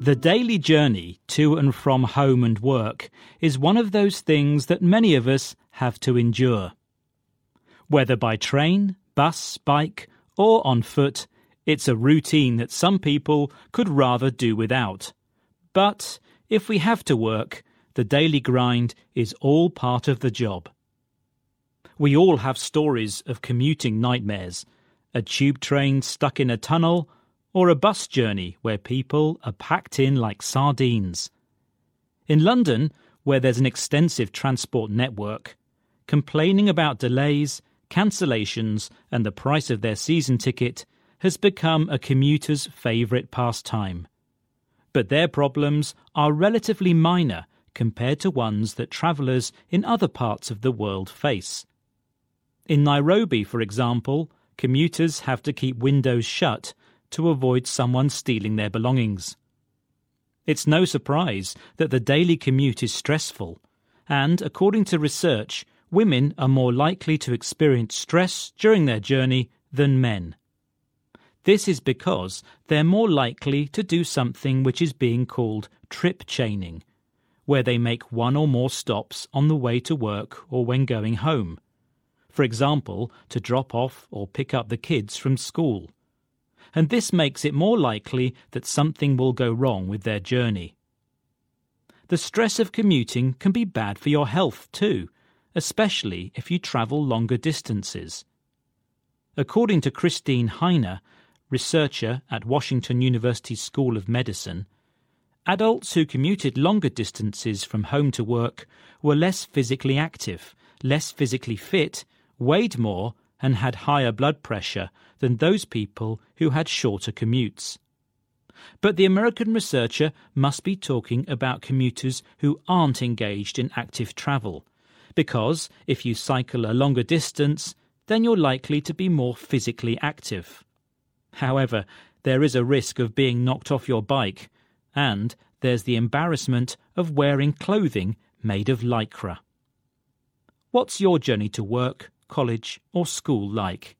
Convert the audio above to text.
The daily journey to and from home and work is one of those things that many of us have to endure. Whether by train, bus, bike, or on foot, it's a routine that some people could rather do without. But if we have to work, the daily grind is all part of the job. We all have stories of commuting nightmares a tube train stuck in a tunnel, or a bus journey where people are packed in like sardines. In London, where there's an extensive transport network, complaining about delays, cancellations, and the price of their season ticket has become a commuter's favourite pastime. But their problems are relatively minor compared to ones that travellers in other parts of the world face. In Nairobi, for example, commuters have to keep windows shut to avoid someone stealing their belongings. It's no surprise that the daily commute is stressful, and according to research, women are more likely to experience stress during their journey than men. This is because they're more likely to do something which is being called trip chaining, where they make one or more stops on the way to work or when going home. For example, to drop off or pick up the kids from school and this makes it more likely that something will go wrong with their journey. The stress of commuting can be bad for your health too, especially if you travel longer distances. According to Christine Hoehner, researcher at Washington University School of Medicine, adults who commuted longer distances from home to work were less physically active, less physically fit, weighed more, and had higher blood pressure than those people who had shorter commutes. But the American researcher must be talking about commuters who aren't engaged in active travel, because if you cycle a longer distance, then you're likely to be more physically active. However, there is a risk of being knocked off your bike, and there's the embarrassment of wearing clothing made of lycra. What's your journey to work, college, or school like?